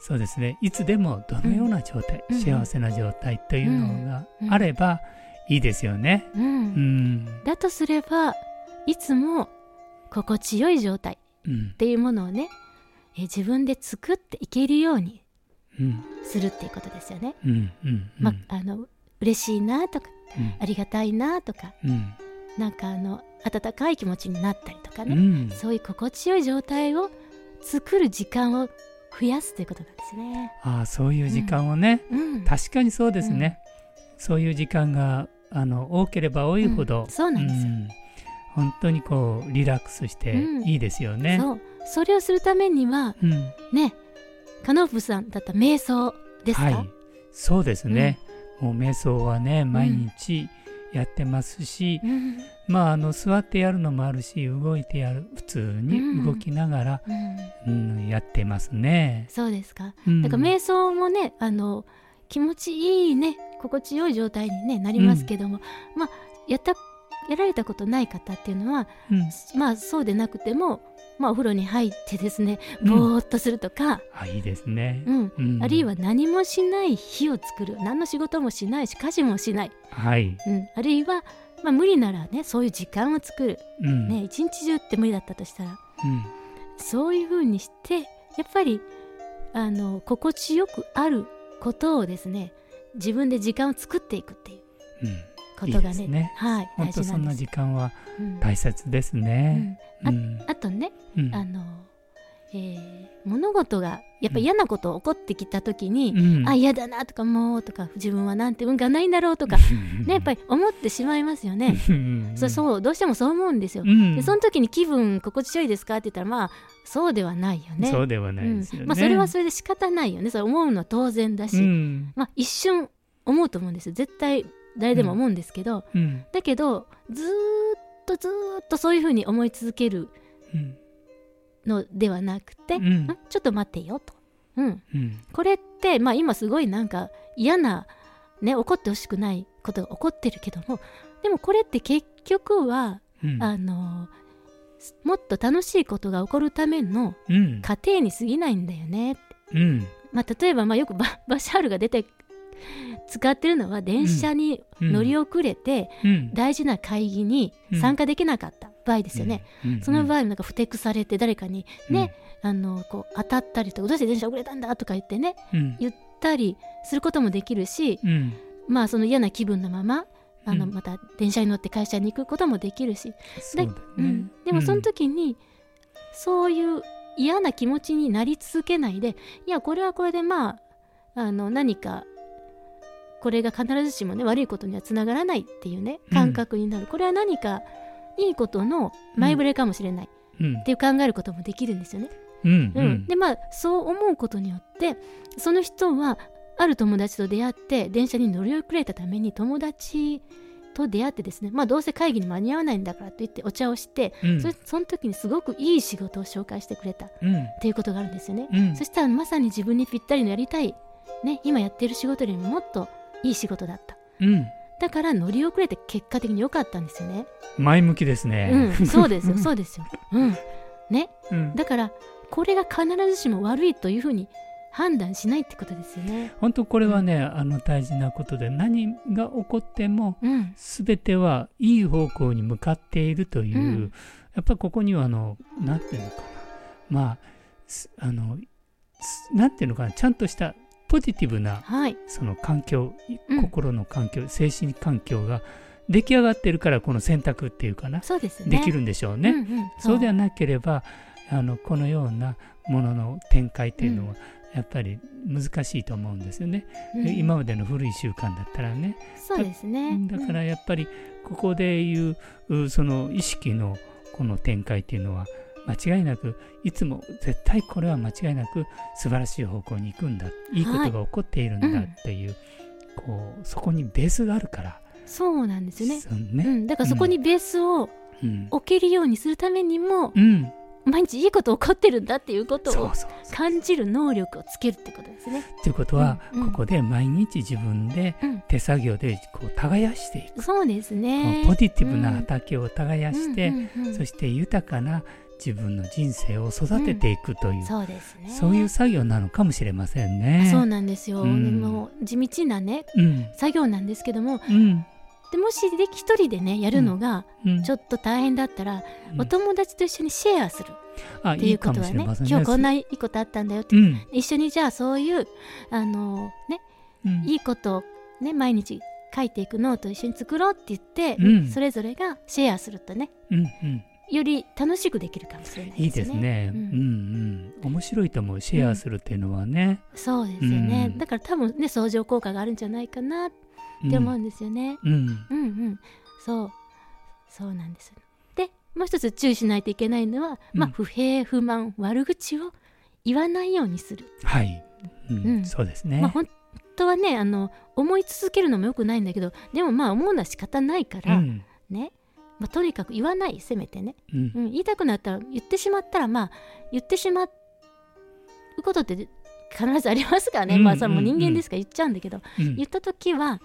[SPEAKER 2] そうですね。いつでもどのような状態、
[SPEAKER 1] うん
[SPEAKER 2] 幸せな状態というのがあればいいですよね。
[SPEAKER 1] うん
[SPEAKER 2] うん。
[SPEAKER 1] だとすればいつも心地よい状態
[SPEAKER 2] うん
[SPEAKER 1] っ。ていうものをねえ自分で作っていけるように
[SPEAKER 2] うん。
[SPEAKER 1] するっていうことですよね。
[SPEAKER 2] うん。うん。
[SPEAKER 1] まあの嬉しいなとか
[SPEAKER 2] うん
[SPEAKER 1] ありがたいなとか
[SPEAKER 2] うん。
[SPEAKER 1] なんかあの温かい気持ちになったりとかね、
[SPEAKER 2] うん。
[SPEAKER 1] そういう心地よい状態を作る時間を増やすということなんですね。
[SPEAKER 2] ああ、そういう時間をね。
[SPEAKER 1] うん、
[SPEAKER 2] 確かにそうですね。そういう時間があの多ければ多いほど、
[SPEAKER 1] うん。そうなんですよ。
[SPEAKER 2] ん。本当にこうリラックスして
[SPEAKER 1] うん。
[SPEAKER 2] いいですよね。
[SPEAKER 1] そう。それをするためには
[SPEAKER 2] うん。
[SPEAKER 1] ねカノープさんだった瞑想ですか、
[SPEAKER 2] はい、そうですね。もう瞑想はね毎日やってますし、
[SPEAKER 1] うん
[SPEAKER 2] まああの座ってやるのもあるし動いてやる普通に動きながら、
[SPEAKER 1] うん。
[SPEAKER 2] うんやってますね。
[SPEAKER 1] そうですか。
[SPEAKER 2] うん。
[SPEAKER 1] だから瞑想もねあの気持ちいいね心地よい状態に、ね、なりますけども、まあやったやられたことない方っていうのは
[SPEAKER 2] うん。
[SPEAKER 1] まあそうでなくても、まあ、お風呂に入ってですね
[SPEAKER 2] うん。
[SPEAKER 1] ぼーっとするとか、
[SPEAKER 2] あいいですね。
[SPEAKER 1] うん。
[SPEAKER 2] うん。
[SPEAKER 1] あるいは何もしない日を作る。何の仕事もしないし家事もしない、
[SPEAKER 2] はい、
[SPEAKER 1] うん、あるいは、まあ、無理ならねそういう時間を作る、
[SPEAKER 2] うん。
[SPEAKER 1] ね、一日中って無理だったとしたら。
[SPEAKER 2] うん。
[SPEAKER 1] そういうふうにしてやっぱりあの心地よくあることをですね自分で時間を作っていくっていう
[SPEAKER 2] うん。
[SPEAKER 1] ことがね
[SPEAKER 2] いいですね。
[SPEAKER 1] はい大
[SPEAKER 2] 本当そんな。時間は
[SPEAKER 1] うん。
[SPEAKER 2] 大切ですね。
[SPEAKER 1] うん。
[SPEAKER 2] うん。
[SPEAKER 1] あとね
[SPEAKER 2] うん。
[SPEAKER 1] あの、えー物事がやっぱ嫌なこと起こってきた時に、
[SPEAKER 2] うん。
[SPEAKER 1] あ嫌だなとかもうとか自分はなんて運がないんだろうとか、ね、やっぱり思ってしまいますよね。
[SPEAKER 2] うん。
[SPEAKER 1] そうそうどうしてもそう思うんですよ。
[SPEAKER 2] うん。
[SPEAKER 1] でその時に気分心地よいですかって言ったらまあそうではないよね。
[SPEAKER 2] そうではないですよね。
[SPEAKER 1] うん。まあ、それはそれで仕方ないよね。それ思うのは当然だし、
[SPEAKER 2] うん。
[SPEAKER 1] まあ、一瞬思うと思うんですよ。絶対誰でも思うんですけど、
[SPEAKER 2] うん。
[SPEAKER 1] だけどずーっとずーっとそういうふうに思い続ける
[SPEAKER 2] うん
[SPEAKER 1] のではなくて、
[SPEAKER 2] うん。
[SPEAKER 1] んちょっと待ってよと、うん、
[SPEAKER 2] うん。
[SPEAKER 1] これって、まあ、今すごいなんか嫌な、ね、起こってほしくないことが起こってるけどもでもこれって結局は、
[SPEAKER 2] うん。
[SPEAKER 1] あのもっと楽しいことが起こるための
[SPEAKER 2] うん。
[SPEAKER 1] 過程に過ぎないんだよね。
[SPEAKER 2] うん。
[SPEAKER 1] まあ、例えば、まあ、よくバ バシャールが出て使ってるのは電車に乗り遅れて
[SPEAKER 2] うん。
[SPEAKER 1] 大事な会議に参加できなかった場合ですよね、
[SPEAKER 2] うん。
[SPEAKER 1] その場合なんかふてくされて誰かにね、あのこう当たったりとかどうして電車遅れたんだとか言ってね
[SPEAKER 2] うん。
[SPEAKER 1] 言ったりすることもできるし
[SPEAKER 2] うん。
[SPEAKER 1] まあその嫌な気分のままあの
[SPEAKER 2] うん。
[SPEAKER 1] また電車に乗って会社に行くこともできるし、
[SPEAKER 2] そう
[SPEAKER 1] ん。でもその時にそういう嫌な気持ちになり続けないでいやこれはこれでまああの何かこれが必ずしもね悪いことにはつながらないっていうね
[SPEAKER 2] うん。
[SPEAKER 1] 感覚になる、これは何かいいことの前触れかもしれない
[SPEAKER 2] うん。
[SPEAKER 1] っていう考えることもできるんですよね。
[SPEAKER 2] うん
[SPEAKER 1] う
[SPEAKER 2] うん。ん
[SPEAKER 1] でまあそう思うことによってその人はある友達と出会って電車に乗り遅れたために友達と出会ってですねまあどうせ会議に間に合わないんだからと言ってお茶をして、
[SPEAKER 2] うん。
[SPEAKER 1] そその時にすごくいい仕事を紹介してくれたっ
[SPEAKER 2] うん。
[SPEAKER 1] ていうことがあるんですよね。
[SPEAKER 2] うん。
[SPEAKER 1] そしたらまさに自分にぴったりのやりたい、ね、今やってる仕事よりももっといい仕事だった。
[SPEAKER 2] うん
[SPEAKER 1] だから乗り遅れて結果的に良かったんですよね。
[SPEAKER 2] 前向きですね。
[SPEAKER 1] うん、そうですよ、そうですよ。うん。ね。
[SPEAKER 2] うん
[SPEAKER 1] だから、これが必ずしも悪いというふうに判断しないってことですよね。
[SPEAKER 2] 本当これはね、あの大事なことで何が起こっても
[SPEAKER 1] うん。
[SPEAKER 2] 全てはいい方向に向かっているという、
[SPEAKER 1] うん
[SPEAKER 2] やっぱりここにはあのなんていうのかなまあすあのすなんていうのかなちゃんとしたポジティブな
[SPEAKER 1] はい。
[SPEAKER 2] その環境、
[SPEAKER 1] うん
[SPEAKER 2] 心の環境精神環境が出来上がってるからこの選択っていうかな、
[SPEAKER 1] そうですね。
[SPEAKER 2] できるんでしょうね。
[SPEAKER 1] うんうん
[SPEAKER 2] そうではなければあのこのようなものの展開っていうのは、やっぱり難しいと思うんですよね、
[SPEAKER 1] うん
[SPEAKER 2] 今までの古い習慣だったらね
[SPEAKER 1] そうですね。
[SPEAKER 2] だからやっぱりここでいううその意識のこの展開っていうのは間違いなくいつも絶対これは間違いなく素晴らしい方向に行くんだい。いことが起こっているんだっていう、こうそこにベースがあるから。
[SPEAKER 1] うんそうなんですよね。
[SPEAKER 2] ね。
[SPEAKER 1] うん、だからそこにベースを
[SPEAKER 2] うん。
[SPEAKER 1] 置けるようにするためにも、
[SPEAKER 2] うん。
[SPEAKER 1] 毎日いいこと起こってるんだっていうことを感じる能力をつけるってことですね。
[SPEAKER 2] ということは、
[SPEAKER 1] うん。うん。
[SPEAKER 2] ここで毎日自分で
[SPEAKER 1] うん、
[SPEAKER 2] 手作業でこう耕していく、
[SPEAKER 1] そうですね。
[SPEAKER 2] ポジティブな畑を耕して、
[SPEAKER 1] うんうんうん。
[SPEAKER 2] そして豊かな自分の人生を育てていくという、
[SPEAKER 1] そうですね。
[SPEAKER 2] そういう作業なのかもしれませんね。
[SPEAKER 1] そうなんですよ。
[SPEAKER 2] うん。
[SPEAKER 1] もう地道なね
[SPEAKER 2] うん。
[SPEAKER 1] 作業なんですけども、
[SPEAKER 2] うん。
[SPEAKER 1] でもしで一人でねやるのが
[SPEAKER 2] うん。
[SPEAKER 1] ちょっと大変だったら、
[SPEAKER 2] うん。
[SPEAKER 1] お友達と一緒にシェアする。ってい
[SPEAKER 2] うか
[SPEAKER 1] ことはね
[SPEAKER 2] ね。
[SPEAKER 1] 今日こんないいことあったんだよって、
[SPEAKER 2] うん。
[SPEAKER 1] 一緒にじゃあそういうあのね
[SPEAKER 2] うん。
[SPEAKER 1] いいことをね毎日書いていくノートを一緒に作ろうって言って、
[SPEAKER 2] うん。
[SPEAKER 1] それぞれがシェアするとね。
[SPEAKER 2] うんうん
[SPEAKER 1] より楽しくできるかもしれない
[SPEAKER 2] いい
[SPEAKER 1] でよね。
[SPEAKER 2] ですすね。
[SPEAKER 1] う
[SPEAKER 2] うんんうん。面白いと思うシェアするっていうのはね。
[SPEAKER 1] そうですよね、
[SPEAKER 2] うん。
[SPEAKER 1] だから多分ね相乗効果があるんじゃないかなって思うんですよね。
[SPEAKER 2] うん。
[SPEAKER 1] うんうん、そう。そうなんですでもう一つ注意しないといけないのは、まあ
[SPEAKER 2] うん
[SPEAKER 1] 不平不満悪口を言わないようにする、
[SPEAKER 2] はい、うん。
[SPEAKER 1] うん。
[SPEAKER 2] そうですね。
[SPEAKER 1] まあ本当はねあの思い続けるのもよくないんだけどでもまあ思うのは仕方ないから、
[SPEAKER 2] うん。
[SPEAKER 1] ね、まあ、とにかく言わないせめてね、
[SPEAKER 2] うん。
[SPEAKER 1] うん、言いたくなったら言ってしまったらまあ言ってしまうことって必ずありますからね、
[SPEAKER 2] うん
[SPEAKER 1] まあそれも人間ですから言っちゃうんだけど、
[SPEAKER 2] うん。
[SPEAKER 1] 言った時は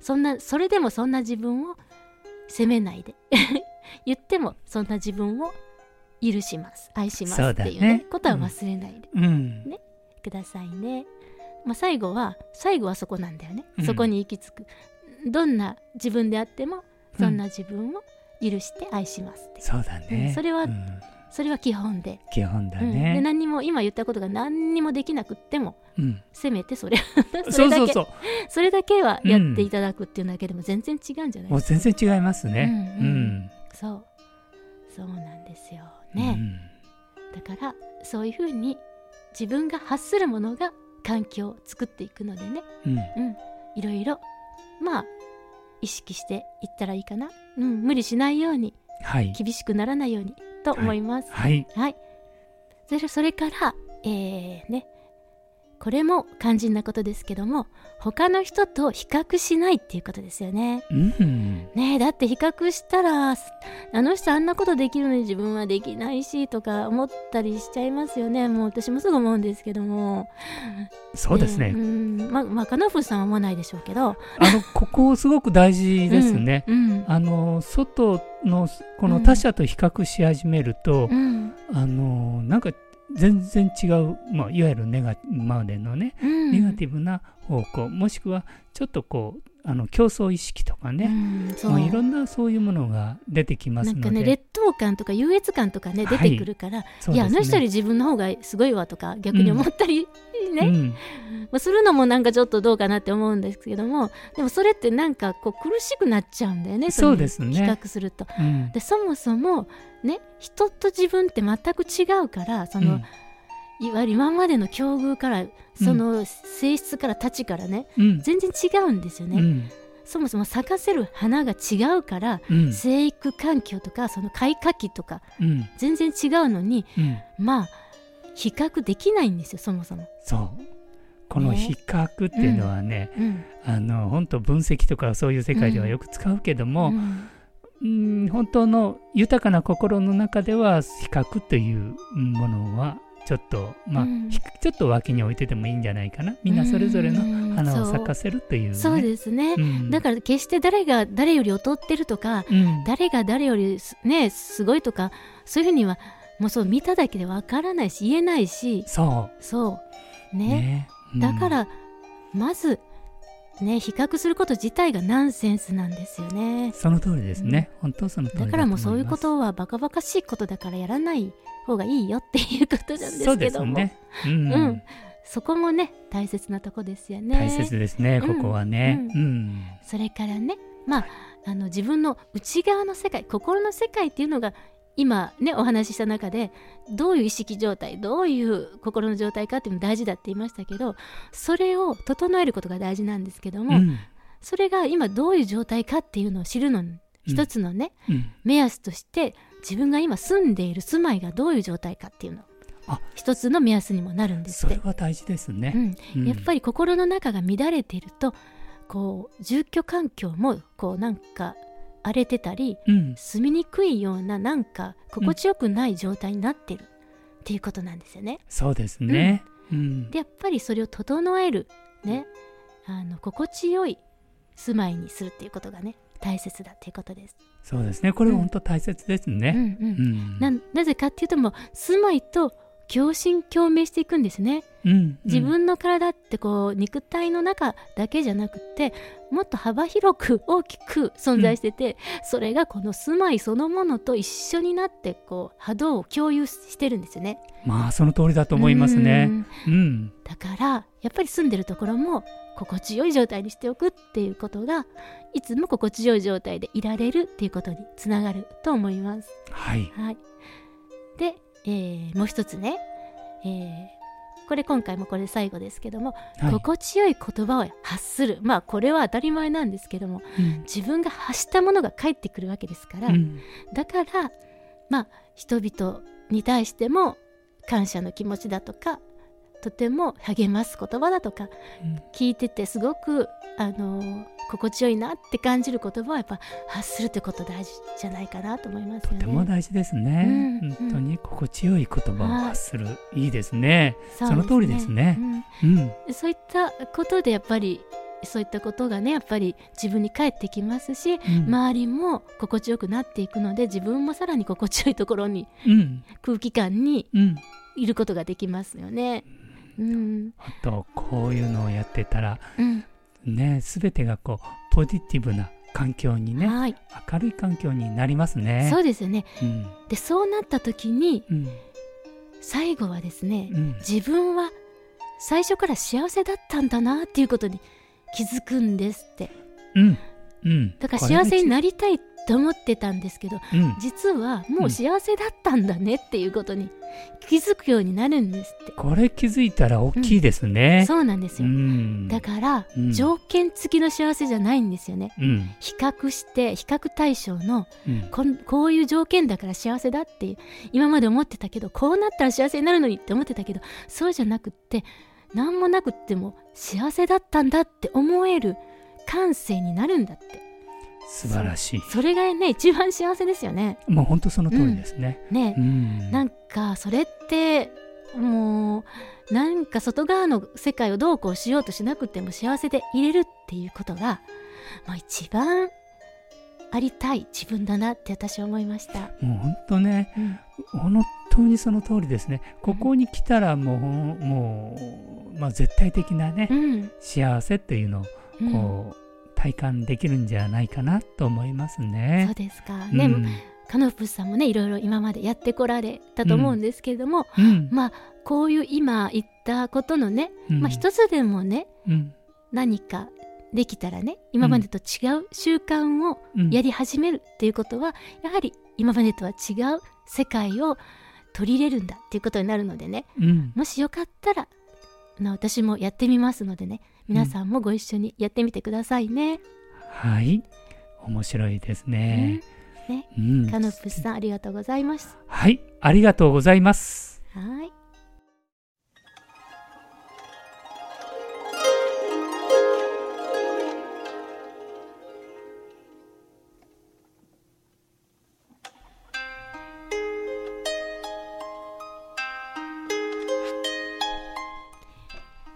[SPEAKER 1] そんなそれでもそんな自分を責めないで。言ってもそんな自分を許します。愛しますっていう、ね。
[SPEAKER 2] ね。
[SPEAKER 1] ことは忘れないで。
[SPEAKER 2] うん。
[SPEAKER 1] くださいね、まあ、最後は最後はそこなんだよね、
[SPEAKER 2] うん。
[SPEAKER 1] そこに行き着く。どんな自分であってもそんな自分を許して愛しますって。
[SPEAKER 2] そうだ
[SPEAKER 1] う
[SPEAKER 2] ね。
[SPEAKER 1] んそれは
[SPEAKER 2] うん。
[SPEAKER 1] それは基本で,、
[SPEAKER 2] 基本だ
[SPEAKER 1] うん。で
[SPEAKER 2] ね。
[SPEAKER 1] 何にも今言ったことが何にもできなくっても
[SPEAKER 2] うん。
[SPEAKER 1] せめてそれ それだけ
[SPEAKER 2] そう。そう。
[SPEAKER 1] それだけはやっていただくっていうだけでも全然違うんじゃないですか。
[SPEAKER 2] 全然違いますね。
[SPEAKER 1] うん。そう。そうなんですよ
[SPEAKER 2] う
[SPEAKER 1] ね、
[SPEAKER 2] ん。
[SPEAKER 1] だからそういうふうに自分が発するものが環境を作っていくのでね。
[SPEAKER 2] うん。
[SPEAKER 1] うん。いろいろ。まあ意識していったらいいかな、うん、無理しないように
[SPEAKER 2] はい。
[SPEAKER 1] 厳しくならないようにと思います。
[SPEAKER 2] はい。
[SPEAKER 1] はい、それそれからえー、ねこれも肝心なことですけども他の人と比較しないっていうことですよね。
[SPEAKER 2] うん。
[SPEAKER 1] ねえだって比較したらあの人あんなことできるのに自分はできないしとか思ったりしちゃいますよね。もう私もすぐ思うんですけども。
[SPEAKER 2] そうですね。
[SPEAKER 1] うんままあカナフさんは思わないでしょうけど。
[SPEAKER 2] あの、ここすごく大事ですね。
[SPEAKER 1] うんうん。
[SPEAKER 2] あの、外のこ
[SPEAKER 1] うん。
[SPEAKER 2] の他者と比較し始めると
[SPEAKER 1] う、ん。
[SPEAKER 2] あの、なんか全然違う、まあ、いわゆるネガ今までのね、
[SPEAKER 1] うん。
[SPEAKER 2] ネガティブな方向、もしくはちょっとこう、あの競争意識とか
[SPEAKER 1] う
[SPEAKER 2] ね、
[SPEAKER 1] う。
[SPEAKER 2] もういろんなそういうものが出てきますので、
[SPEAKER 1] なんかね劣等感とか優越感とかね出てくるから、いやあ
[SPEAKER 2] そうですね。
[SPEAKER 1] の人より自分の方がすごいわとか逆に思ったりね、
[SPEAKER 2] うん。
[SPEAKER 1] まあ、するのもなんかちょっとどうかなって思うんですけどもでもそれってなんかこう苦しくなっちゃうんだよね
[SPEAKER 2] そうですね。
[SPEAKER 1] 比較すると。
[SPEAKER 2] うん。
[SPEAKER 1] でそもそもね人と自分って全く違うからその、
[SPEAKER 2] うん
[SPEAKER 1] いわゆる今までの境遇からその性質から立ちからね、
[SPEAKER 2] うん。
[SPEAKER 1] 全然違うんですよね。
[SPEAKER 2] うん。
[SPEAKER 1] そもそも咲かせる花が違うから、
[SPEAKER 2] うん。
[SPEAKER 1] 生育環境とかその開花期とか
[SPEAKER 2] うん。
[SPEAKER 1] 全然違うのに
[SPEAKER 2] うん。
[SPEAKER 1] まあ比較できないんですよそもそも。
[SPEAKER 2] そう。この
[SPEAKER 1] ね。
[SPEAKER 2] 比較っていうのはね
[SPEAKER 1] うん。
[SPEAKER 2] あの本当分析とかそういう世界ではよく使うけども、
[SPEAKER 1] うん。
[SPEAKER 2] うん本当の豊かな心の中では比較というものはちょっとまあ、
[SPEAKER 1] うん。
[SPEAKER 2] ひちょっと脇に置いててもいいんじゃないかな。みんなそれぞれの
[SPEAKER 1] うん。
[SPEAKER 2] 花を
[SPEAKER 1] そう。
[SPEAKER 2] 咲かせるというね。
[SPEAKER 1] そうですね、
[SPEAKER 2] うん。
[SPEAKER 1] だから決して誰が誰より劣ってるとか
[SPEAKER 2] うん。
[SPEAKER 1] 誰が誰よりすねすごいとかそういうふうにはもうそう見ただけでわからないし言えないし。
[SPEAKER 2] そ
[SPEAKER 1] そう。ね。
[SPEAKER 2] うね。うん。
[SPEAKER 1] だからまずね比較すること自体がナンセンスなんですよね。
[SPEAKER 2] その通りですね、本当その通り
[SPEAKER 1] だからもうそういうこ
[SPEAKER 2] だ
[SPEAKER 1] とはバカバカしいことだからやらない方がいいよっていうことなんですけども。
[SPEAKER 2] すね、うん。
[SPEAKER 1] うん。そこもね大切なとこですよね。
[SPEAKER 2] 大切ですねここはね、
[SPEAKER 1] う
[SPEAKER 2] うん。
[SPEAKER 1] それからねまああの自分の内側の世界心の世界っていうのが今ねお話しした中でどういう意識状態どういう心の状態かっていうの大事だって言いましたけどそれを整えることが大事なんですけども、
[SPEAKER 2] うん。
[SPEAKER 1] それが今どういう状態かっていうのを知るのに一つのね、
[SPEAKER 2] うん。
[SPEAKER 1] 目安として自分が今住んでいる住まいがどういう状態かっていうの。
[SPEAKER 2] あ。
[SPEAKER 1] 一つの目安にもなるんですって。
[SPEAKER 2] それは大事ですね、
[SPEAKER 1] うん。
[SPEAKER 2] うん。
[SPEAKER 1] やっぱり心の中が乱れているとこう住居環境もこうなんか荒れてたり
[SPEAKER 2] うん。
[SPEAKER 1] 住みにくいようななんか心地よくない状態になってるっていうことなんですよね。
[SPEAKER 2] そうですね、うん。
[SPEAKER 1] でやっぱりそれを整えるね。あの心地よい住まいにするっていうことがね大切だっていうことです。
[SPEAKER 2] そうですね。これは本当大切です
[SPEAKER 1] うんう
[SPEAKER 2] ね、
[SPEAKER 1] ん。
[SPEAKER 2] うん。
[SPEAKER 1] ななぜかっていうともう住まいと共振共鳴していくんですね。
[SPEAKER 2] うん
[SPEAKER 1] 自分の体ってこう肉体の中だけじゃなくてもっと幅広く大きく存在してて、それがこの住まいそのものと一緒になってこう波動を共有してるんですよね。
[SPEAKER 2] まあその通りだと思いますね
[SPEAKER 1] うん
[SPEAKER 2] うん
[SPEAKER 1] だからやっぱり住んでるところも心地よい状態にしておくっていうことがいつも心地よい状態でいられるっていうことにつながると思います。
[SPEAKER 2] はい
[SPEAKER 1] はい、で、えーもう一つね、えーこれ今回もこれ最後ですけども、
[SPEAKER 2] はい。
[SPEAKER 1] 心地よい言葉を発する。まあこれは当たり前なんですけども
[SPEAKER 2] うん。
[SPEAKER 1] 自分が発したものが返ってくるわけですから、
[SPEAKER 2] うん。
[SPEAKER 1] だからまあ人々に対しても感謝の気持ちだとかとても励ます言葉だとか
[SPEAKER 2] うん。
[SPEAKER 1] 聞いててすごくあのー心地よいなって感じる言葉はやっぱ発するってこと大事じゃないかなと思いますよね。
[SPEAKER 2] とても大事ですね、
[SPEAKER 1] うん
[SPEAKER 2] 本当に心地よい言葉を発する、い、いですね。
[SPEAKER 1] そ
[SPEAKER 2] の通りですね。
[SPEAKER 1] うん。
[SPEAKER 2] うん。
[SPEAKER 1] そういったことでやっぱりそういったことがねやっぱり自分に返ってきますし
[SPEAKER 2] うん。
[SPEAKER 1] 周りも心地よくなっていくので自分もさらに心地よいところに
[SPEAKER 2] うん。
[SPEAKER 1] 空気感に
[SPEAKER 2] うん。
[SPEAKER 1] いることができますよね。うん。
[SPEAKER 2] あとこういうのをやってたら
[SPEAKER 1] うん
[SPEAKER 2] ね全てがこうポジティブな環境にね
[SPEAKER 1] はい、
[SPEAKER 2] 明るい環境になりますね。
[SPEAKER 1] そうですよね。
[SPEAKER 2] うん。
[SPEAKER 1] でそうなった時に
[SPEAKER 2] うん。
[SPEAKER 1] 最後はですね
[SPEAKER 2] うん。
[SPEAKER 1] 自分は最初から幸せだったんだなっていうことに気づくんですって。
[SPEAKER 2] うん。うん。
[SPEAKER 1] だから幸せになりたいと思ってたんですけど
[SPEAKER 2] うん。
[SPEAKER 1] 実はもう幸せだったんだねっていうことに気づくようになるんですって、
[SPEAKER 2] これ気づいたら大きいですね、
[SPEAKER 1] そうなんですよ、
[SPEAKER 2] ん。
[SPEAKER 1] だから、
[SPEAKER 2] うん。
[SPEAKER 1] 条件付きの幸せじゃないんですよね。
[SPEAKER 2] うん。
[SPEAKER 1] 比較して比較対象の
[SPEAKER 2] うん。
[SPEAKER 1] こんこういう条件だから幸せだっていう今まで思ってたけどこうなったら幸せになるのにって思ってたけどそうじゃなくって何もなくっても幸せだったんだって思える感性になるんだって
[SPEAKER 2] 素晴らしい。
[SPEAKER 1] それがね一番幸せですよね。
[SPEAKER 2] もう本当その通りですね。
[SPEAKER 1] ね。
[SPEAKER 2] う、ん。
[SPEAKER 1] なんかそれってもうなんか外側の世界をどうこうしようとしなくても幸せでいれるっていうことが、まあ、一番ありたい自分だなって私は思いました。
[SPEAKER 2] もう本当ね
[SPEAKER 1] うん。
[SPEAKER 2] 本当にその通りですね。ここに来たらもうもう、まあ、絶対的なね、
[SPEAKER 1] うん。
[SPEAKER 2] 幸せっていうのを
[SPEAKER 1] うん。
[SPEAKER 2] こう、体感できるんじゃないかなと思います
[SPEAKER 1] そう
[SPEAKER 2] ね。
[SPEAKER 1] ですか。ね、
[SPEAKER 2] うん。
[SPEAKER 1] カノプスさんもねいろいろ今までやってこられたと思うんですけれども、
[SPEAKER 2] うん。
[SPEAKER 1] まあこういう今言ったことのね、
[SPEAKER 2] うん。
[SPEAKER 1] まあ一つでもね
[SPEAKER 2] うん。
[SPEAKER 1] 何かできたらね今までと違う習慣を
[SPEAKER 2] うん。
[SPEAKER 1] やり始めるっていうことは、やはり今までとは違う世界を取り入れるんだっていうことになるのでね
[SPEAKER 2] うん。
[SPEAKER 1] もしよかったら私もやってみますのでね皆さんもご一緒にやってみてくださいね。
[SPEAKER 2] はい。面白いですね。
[SPEAKER 1] ね、
[SPEAKER 2] うん。
[SPEAKER 1] カノプスさんありがとうございます。
[SPEAKER 2] はい。ありがとうございます。
[SPEAKER 1] はい。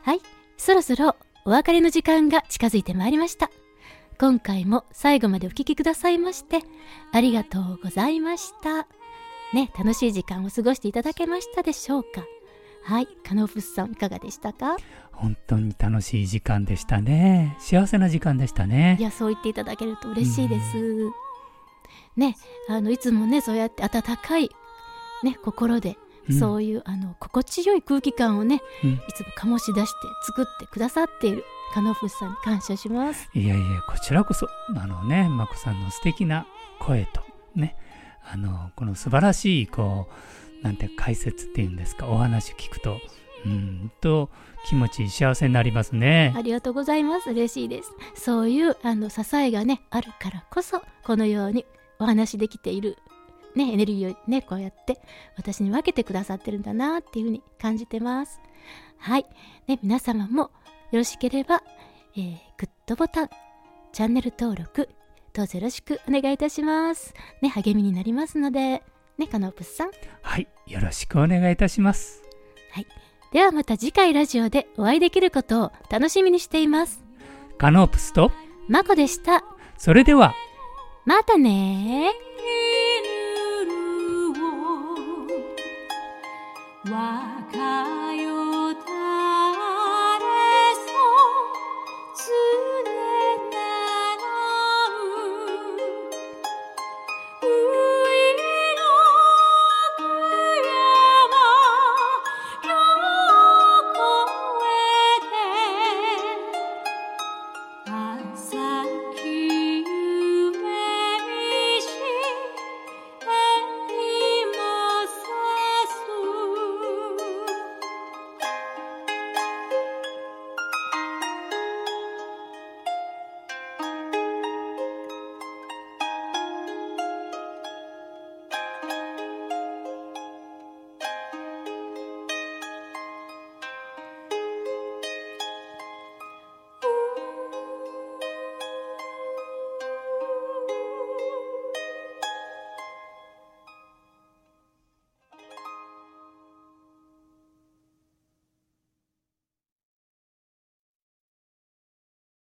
[SPEAKER 1] はい、そろそろお別れの時間が近づいてまいりました。今回も最後までお聞きくださいまして、ありがとうございました。ね、楽しい時間を過ごしていただけましたでしょうか？はい、カノフスさんいかがでしたか？
[SPEAKER 2] 本当に楽しい時間でしたね。幸せな時間でしたね
[SPEAKER 1] い。や、そう言っていただけると嬉しいです。ね、あの、いつもね、そうやって温かい、ね、心で、
[SPEAKER 2] うん
[SPEAKER 1] そういう、あの、心地よい空気感をね、
[SPEAKER 2] うん
[SPEAKER 1] いつも醸し出して作ってくださっているカノフスさんに感謝します。
[SPEAKER 2] いやいや、こちらこそ、あのね、まこさんの素敵な声と、ね、あの、この素晴らしい、こう、なんて解説っていうんですか、お話聞くと、うんと気持ち幸せになりますね
[SPEAKER 1] あ。りがとうございます。嬉しいです。そういうあの支えがね、あるからこそ、このようにお話できている、ね、エネルギーをね、こうやって私に分けてくださってるんだなっていうふうに感じてます。はい。ね、皆様もよろしければ、えーグッドボタン、チャンネル登録、どうぞよろしくお願いいたします。ね、励みになりますので、ね、カノープスさん。
[SPEAKER 2] はい、よろしくお願いいたします。
[SPEAKER 1] ではまた次回ラジオでお会いできることを楽しみにしています。
[SPEAKER 2] カノープスと、
[SPEAKER 1] まこでした。
[SPEAKER 2] それでは、
[SPEAKER 1] またねー。